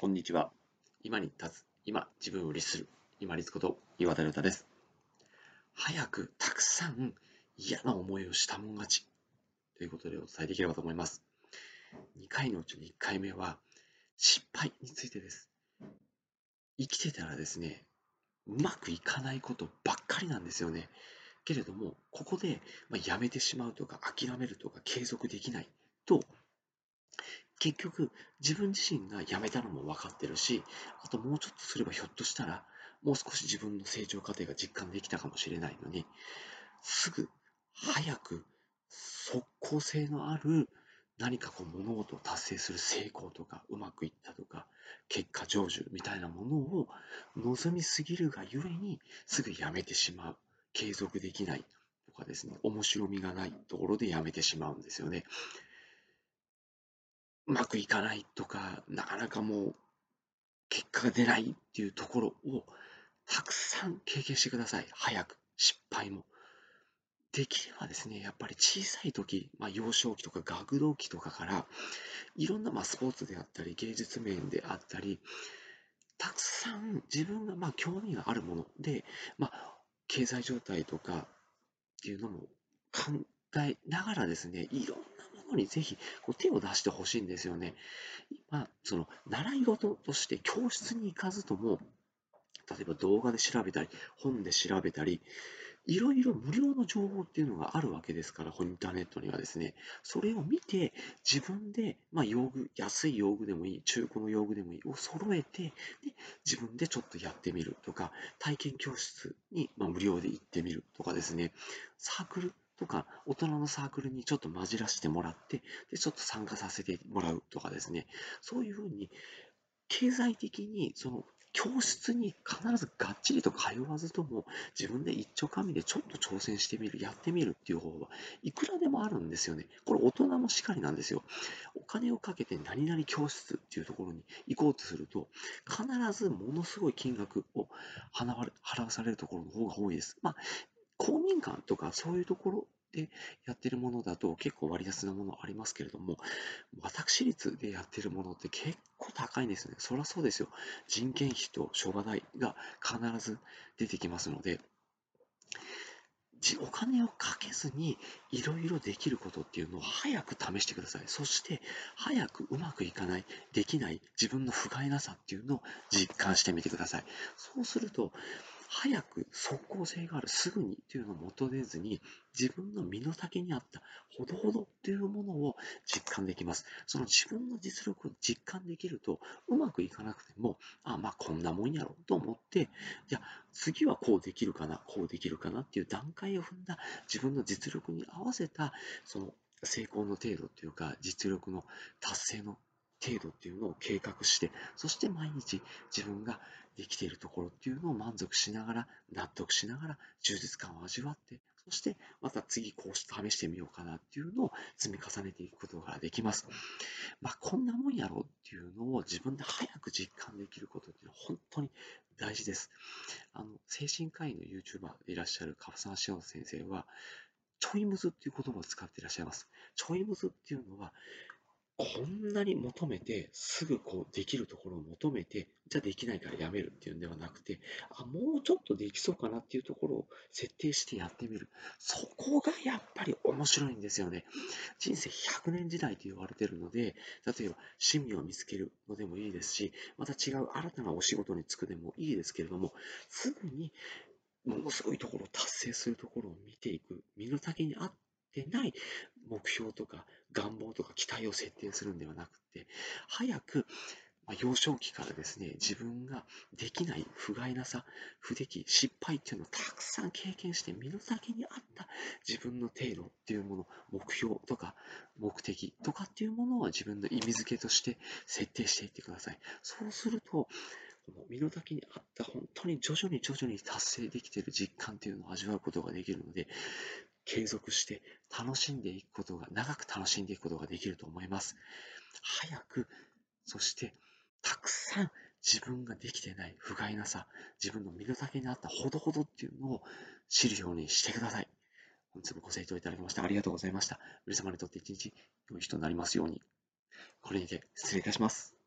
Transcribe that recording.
こんにちは。今に立つ、今自分を律する、今律こと岩田亮太です。早くたくさん嫌な思いをしたもん勝ちということでお伝えできればと思います。2回のうちの1回目は失敗についてです。生きてたらですね、うまくいかないことばっかりなんですよね。けれども、ここで、まやめてしまうとか諦めるとか継続できないと結局、自分自身が辞めたのも分かってるし、あともうちょっとすればひょっとしたら、もう少し自分の成長過程が実感できたかもしれないのに、すぐ、早く、即効性のある何かこう物事を達成する成功とか、うまくいったとか、結果成就みたいなものを望みすぎるがゆえに、すぐやめてしまう。継続できないとかですね、面白みがないところでやめてしまうんですよね。うまくいかないとか、なかなかもう結果が出ないっていうところをたくさん経験してください。早く、失敗も。できればですね、やっぱり小さい時、まあ、幼少期とか学童期とかから、いろんなまあスポーツであったり、芸術面であったり、たくさん自分がまあ興味があるもので、まあ、経済状態とかっていうのも考えながらですね、いろんにぜひこう手を出してほしいんですよね。今、その習い事として教室に行かずとも、例えば動画で調べたり、本で調べたり、いろいろ無料の情報っていうのがあるわけですから、インターネットにはですね、それを見て、自分で、まあ、用具、安い用具でもいい、中古の用具でもいい、を揃えて、で自分でちょっとやってみるとか、体験教室に、まあ、無料で行ってみるとかですね、サークルとか、大人のサークルにちょっと混じらせてもらって、で、ちょっと参加させてもらうとかですね、そういうふうに、経済的に、その、教室に必ずがっちりと通わずとも、自分で一丁紙でちょっと挑戦してみる、やってみるっていう方法はいくらでもあるんですよね。これ大人もしかりなんですよ。お金をかけて何々教室っていうところに行こうとすると、必ずものすごい金額を払わされるところの方が多いです。まあ、公民館とかそういうところでやってるものだと結構割安なものありますけれども、私立でやってるものって結構高いんですよね。そりゃそうですよ。人件費と諸場代が必ず出てきますので、お金をかけずにいろいろできることっていうのを早く試してください。そして早くうまくいかない、できない自分の不甲斐なさっていうのを実感してみてください。そうすると早く即効性がある、すぐにというのを求めずに、自分の身の丈に合ったほどほどというものを実感できます。その自分の実力を実感できると、うまくいかなくても、あ、まあこんなもんやろと思って、じゃあ次はこうできるかな、こうできるかなっていう段階を踏んだ自分の実力に合わせた、その成功の程度というか、実力の達成の程度っていうのを計画して、そして毎日自分ができているところっていうのを満足しながら、納得しながら、充実感を味わって、そしてまた次こうして試してみようかなっていうのを積み重ねていくことができます。まあ、こんなもんやろっていうのを自分で早く実感できることっていうのは本当に大事です。あの、精神科医の YouTuber でいらっしゃるカフサンシオン先生は、ちょいむずっていう言葉を使っていらっしゃいます。ちょいむずっていうのは、こんなに求めて、すぐこうできるところを求めて、じゃあできないからやめるっていうんではなくて、あ、もうちょっとできそうかなっていうところを設定してやってみる。そこがやっぱり面白いんですよね。人生100年時代と言われてるので、例えば趣味を見つけるのでもいいですし、また違う新たなお仕事に就くでもいいですけれども、すぐにものすごいところを達成するところを見ていく、身の丈に合っててない目標とか願望とか期待を設定するんではなくて、早く、まあ、幼少期からですね、自分ができない不甲斐なさ、不出来、失敗っていうのをたくさん経験して、身の丈に合った自分の程度っていうもの、目標とか目的とかっていうものは自分の意味付けとして設定していってください。そうすると、この身の丈に合った本当に徐々に徐々に達成できている実感っていうのを味わうことができるので、継続して楽しんでいくことが、長く楽しんでいくことができると思います。早く、そしてたくさん自分ができてない不甲斐なさ、自分の身の丈に合ったほどほどっていうのを知るようにしてください。本日もご清聴いただきましてありがとうございました。皆様にとって一日良い日となりますように。これにて失礼いたします。